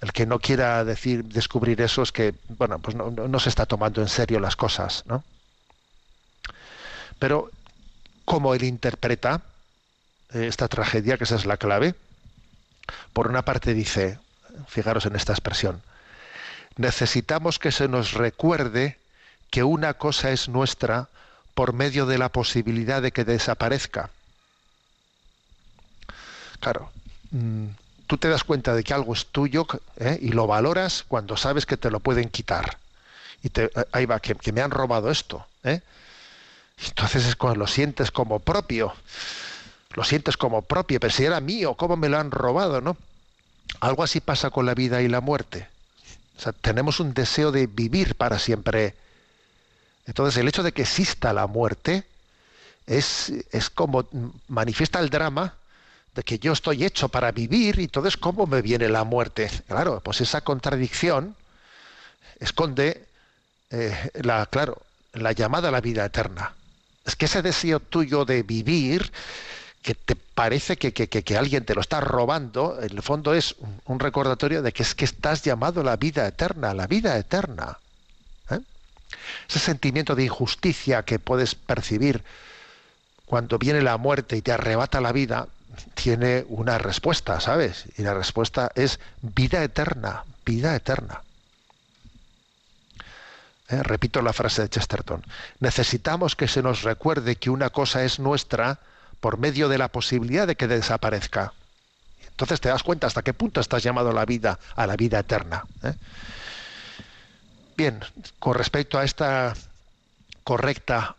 El que no quiera decir, descubrir eso es que, bueno, pues no, se está tomando en serio las cosas, ¿no? Pero cómo él interpreta eh, esta tragedia, que esa es la clave. Por una parte dice, fijaros en esta expresión, necesitamos que se nos recuerde que una cosa es nuestra por medio de la posibilidad de que desaparezca. Claro, mm, tú te das cuenta de que algo es tuyo ¿eh? y lo valoras cuando sabes que te lo pueden quitar. Y te, eh, ahí va, que, me han robado esto. ¿eh? Entonces es cuando lo sientes como propio. Lo sientes como propio, pero si era mío, ¿cómo me lo han robado? ¿no? Algo así pasa con la vida y la muerte. O sea, tenemos un deseo de vivir para siempre. Entonces el hecho de que exista la muerte es, es como manifiesta el drama de que yo estoy hecho para vivir y entonces cómo me viene la muerte. Claro, pues esa contradicción esconde eh, la, claro, la llamada a la vida eterna. Es que ese deseo tuyo de vivir, que te parece que, que- que- que alguien te lo está robando, en el fondo es un, recordatorio de que es que estás llamado a la vida eterna, a la vida eterna. ¿eh? Ese sentimiento de injusticia que puedes percibir cuando viene la muerte y te arrebata la vida, tiene una respuesta, ¿sabes? Y la respuesta es vida eterna, vida eterna. Eh, Repito la frase de Chesterton. Necesitamos que se nos recuerde que una cosa es nuestra por medio de la posibilidad de que desaparezca. Entonces te das cuenta hasta qué punto estás llamado a la vida, a la vida eterna. ¿eh? Bien, con respecto a esta correcta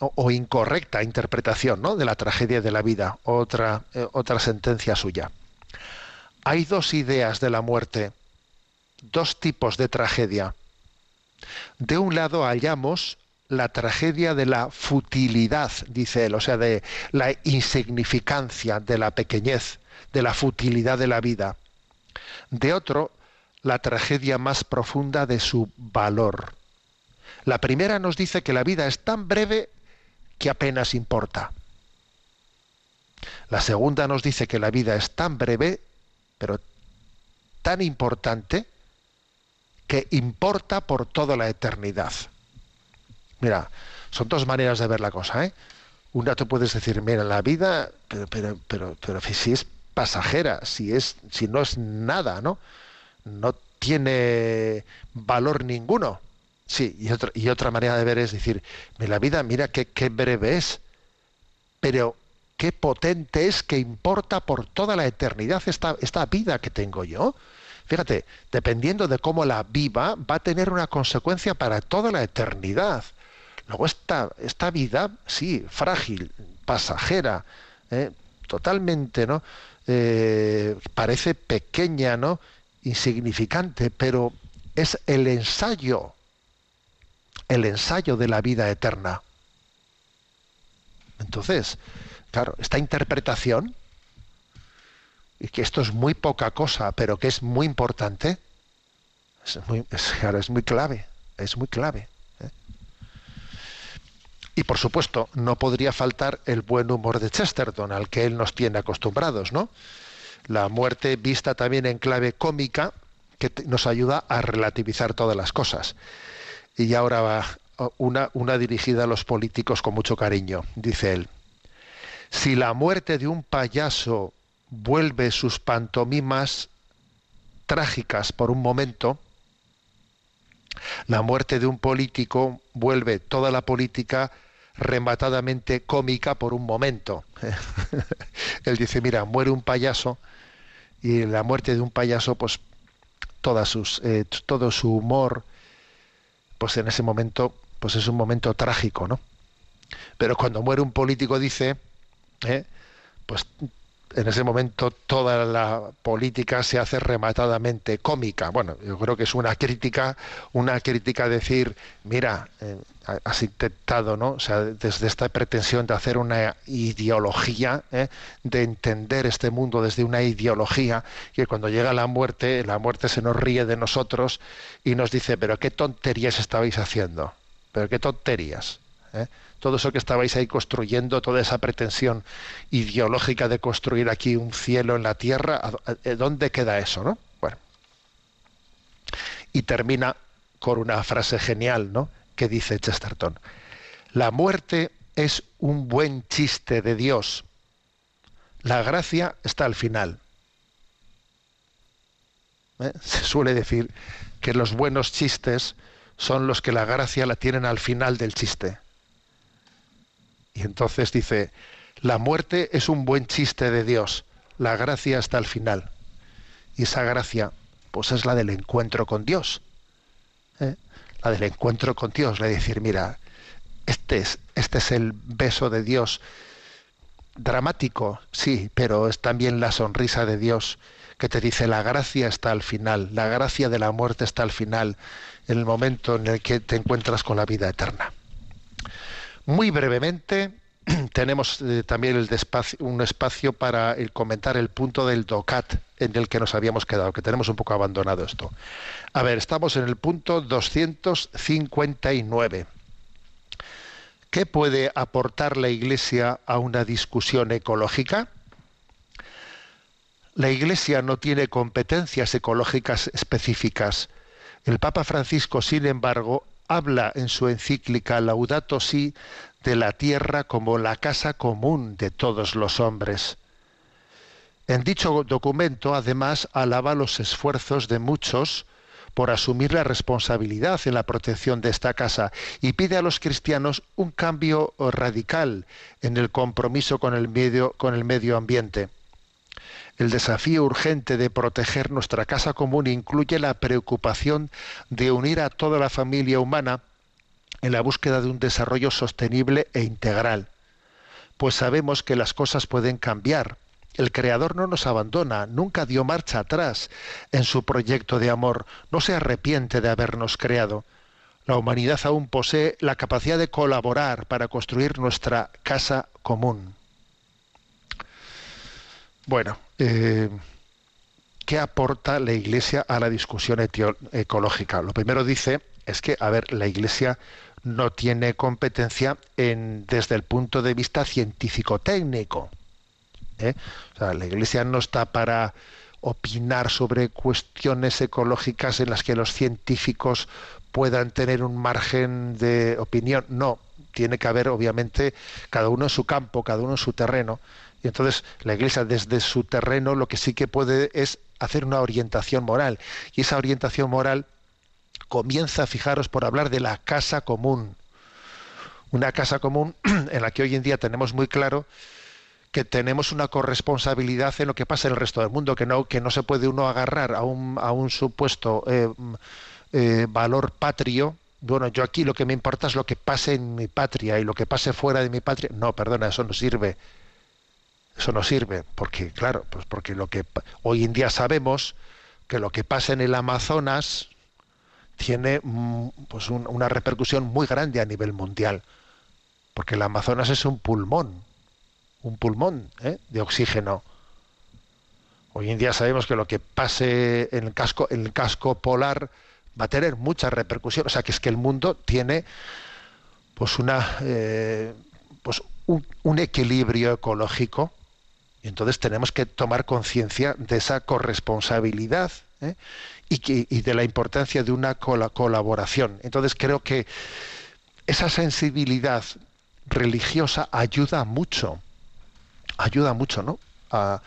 o, incorrecta interpretación ¿no? de la tragedia de la vida, otra, eh, otra sentencia suya. Hay dos ideas de la muerte, dos tipos de tragedia. De un lado hallamos la tragedia de la futilidad, dice él, o sea, de la insignificancia, de la pequeñez, de la futilidad de la vida. De otro, la tragedia más profunda de su valor. La primera nos dice que la vida es tan breve que apenas importa. La segunda nos dice que la vida es tan breve, pero tan importante, que importa por toda la eternidad. Mira, son dos maneras de ver la cosa, ¿eh? Una tú puedes decir, mira, la vida, pero, pero, pero, pero si es pasajera, si es, si no es nada, ¿no? No tiene valor ninguno. Sí, y otra, y otra manera de ver es decir, la vida, mira qué, qué breve es, pero qué potente es que importa por toda la eternidad esta, esta vida que tengo yo. Fíjate, dependiendo de cómo la viva, va a tener una consecuencia para toda la eternidad. Luego esta, esta vida, sí, frágil, pasajera, ¿eh? totalmente, ¿no? Eh, parece pequeña, ¿no? Insignificante, pero es el ensayo, el ensayo de la vida eterna. Entonces, claro, esta interpretación, y que esto es muy poca cosa, pero que es muy importante, Es muy, es, muy clave, es muy clave. ¿eh? Y por supuesto, no podría faltar el buen humor de Chesterton, al que él nos tiene acostumbrados, ¿no? La muerte vista también en clave cómica, que nos ayuda a relativizar todas las cosas. Y ahora va una, dirigida a los políticos con mucho cariño, dice él. Si la muerte de un payaso vuelve sus pantomimas trágicas por un momento, la muerte de un político vuelve toda la política rematadamente cómica por un momento. Él dice, mira, muere un payaso y la muerte de un payaso, pues todas sus, eh, todo su humor, pues en ese momento, pues es un momento trágico, ¿no? Pero cuando muere un político, dice, ¿eh? pues en ese momento toda la política se hace rematadamente cómica. Bueno, yo creo que es una crítica, una crítica decir, mira, eh, has intentado, ¿no? O sea, desde esta pretensión de hacer una ideología, ¿eh? de entender este mundo desde una ideología, que cuando llega la muerte, la muerte se nos ríe de nosotros y nos dice, pero qué tonterías estabais haciendo, pero qué tonterías. ¿Eh? todo eso que estabais ahí construyendo, toda esa pretensión ideológica de construir aquí un cielo en la tierra, ¿a- a- ¿dónde queda eso, no? Bueno. Y termina con una frase genial, ¿no? Que dice Chesterton: La muerte es un buen chiste de Dios. La gracia está al final. ¿Eh? Se suele decir que los buenos chistes son los que la gracia la tienen al final del chiste. Y entonces dice, la muerte es un buen chiste de Dios, la gracia está al final. Y esa gracia, pues es la del encuentro con Dios. ¿eh? La del encuentro con Dios, la de decir, mira, este es, este es el beso de Dios. Dramático, sí, pero es también la sonrisa de Dios que te dice la gracia está al final, la gracia de la muerte está al final, en el momento en el que te encuentras con la vida eterna. Muy brevemente, tenemos eh, también un espacio para el comentar el punto del DOCAT en el que nos habíamos quedado, que tenemos un poco abandonado esto. A ver, estamos en el punto 259. ¿Qué puede aportar la Iglesia a una discusión ecológica? La Iglesia no tiene competencias ecológicas específicas. El Papa Francisco, sin embargo, habla en su encíclica Laudato Si de la tierra como la casa común de todos los hombres. En dicho documento, además, alaba los esfuerzos de muchos por asumir la responsabilidad en la protección de esta casa y pide a los cristianos un cambio radical en el compromiso con el medio, con el medio ambiente. El desafío urgente de proteger nuestra casa común incluye la preocupación de unir a toda la familia humana en la búsqueda de un desarrollo sostenible e integral. Pues sabemos que las cosas pueden cambiar. El Creador no nos abandona, nunca dio marcha atrás en su proyecto de amor, no se arrepiente de habernos creado. La humanidad aún posee la capacidad de colaborar para construir nuestra casa común. Bueno, eh, ¿qué aporta la Iglesia a la discusión ecológica? Lo primero dice es que, a ver, la Iglesia no tiene competencia en, desde el punto de vista científico-técnico. ¿eh? La Iglesia no está para opinar sobre cuestiones ecológicas en las que los científicos puedan tener un margen de opinión. No, tiene que haber, obviamente, cada uno en su campo, cada uno en su terreno. Y entonces la Iglesia desde su terreno lo que sí que puede es hacer una orientación moral. Y esa orientación moral comienza, fijaros, por hablar de la casa común. Una casa común en la que hoy en día tenemos muy claro que tenemos una corresponsabilidad en lo que pasa en el resto del mundo, que no, que no se puede uno agarrar a un, a un supuesto eh, eh, valor patrio. Bueno, yo aquí lo que me importa es lo que pase en mi patria y lo que pase fuera de mi patria. No, perdona, eso no sirve. Eso no sirve, porque, claro, pues porque lo que hoy en día sabemos que lo que pasa en el Amazonas tiene mm, pues un- una repercusión muy grande a nivel mundial, porque el Amazonas es un pulmón, un pulmón ¿eh? de oxígeno. Hoy en día sabemos que lo que pase en el casco, en el casco polar va a tener mucha repercusión. O sea, que es que el mundo tiene pues una eh, pues un, equilibrio ecológico entonces tenemos que tomar conciencia de esa corresponsabilidad ¿eh? y, de la importancia de una cola- colaboración. Entonces creo que esa sensibilidad religiosa ayuda mucho, ayuda mucho, ¿no? A,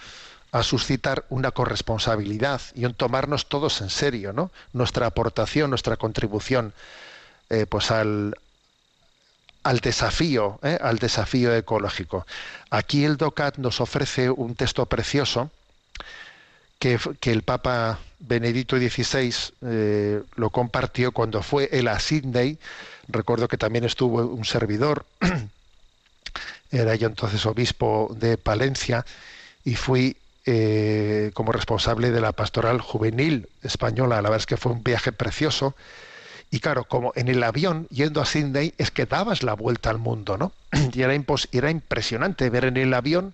a suscitar una corresponsabilidad y un tomarnos todos en serio, ¿no? Nuestra aportación, nuestra contribución, eh, pues al, al desafío, ¿eh? al desafío ecológico. Aquí el DOCAT nos ofrece un texto precioso que, que el Papa Benedicto XVI eh, lo compartió cuando fue él a Sydney. Recuerdo que también estuvo un servidor, era yo entonces obispo de Palencia, y fui eh, como responsable de la pastoral juvenil española. La verdad es que fue un viaje precioso. Y claro, como en el avión yendo a Sydney es que dabas la vuelta al mundo, ¿no? Y era, impresionante ver en el avión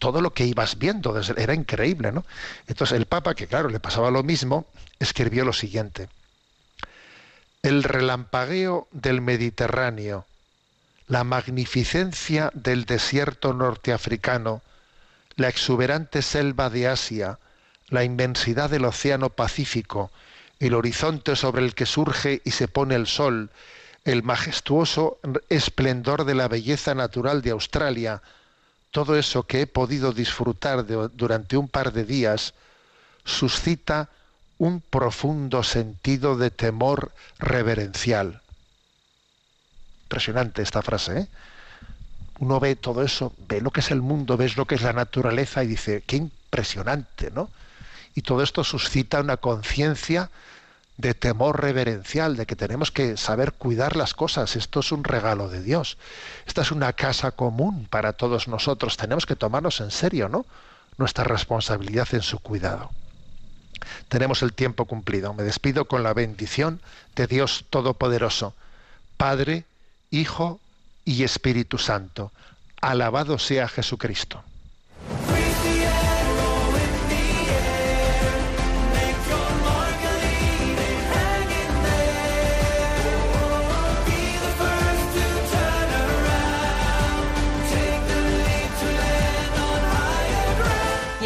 todo lo que ibas viendo, era increíble, ¿no? Entonces el Papa, que claro, le pasaba lo mismo, escribió lo siguiente. El relampagueo del Mediterráneo, la magnificencia del desierto norteafricano, la exuberante selva de Asia, la inmensidad del océano Pacífico, el horizonte sobre el que surge y se pone el sol, el majestuoso esplendor de la belleza natural de Australia, todo eso que he podido disfrutar durante un par de días, suscita un profundo sentido de temor reverencial. Impresionante esta frase, ¿eh? Uno ve todo eso, ve lo que es el mundo, ves lo que es la naturaleza y dice, qué impresionante, ¿no? Y todo esto suscita una conciencia de temor reverencial, de que tenemos que saber cuidar las cosas. Esto es un regalo de Dios. Esta es una casa común para todos nosotros. Tenemos que tomarnos en serio, ¿no? Nuestra responsabilidad en su cuidado. Tenemos el tiempo cumplido. Me despido con la bendición de Dios Todopoderoso, Padre, Hijo y Espíritu Santo. Alabado sea Jesucristo.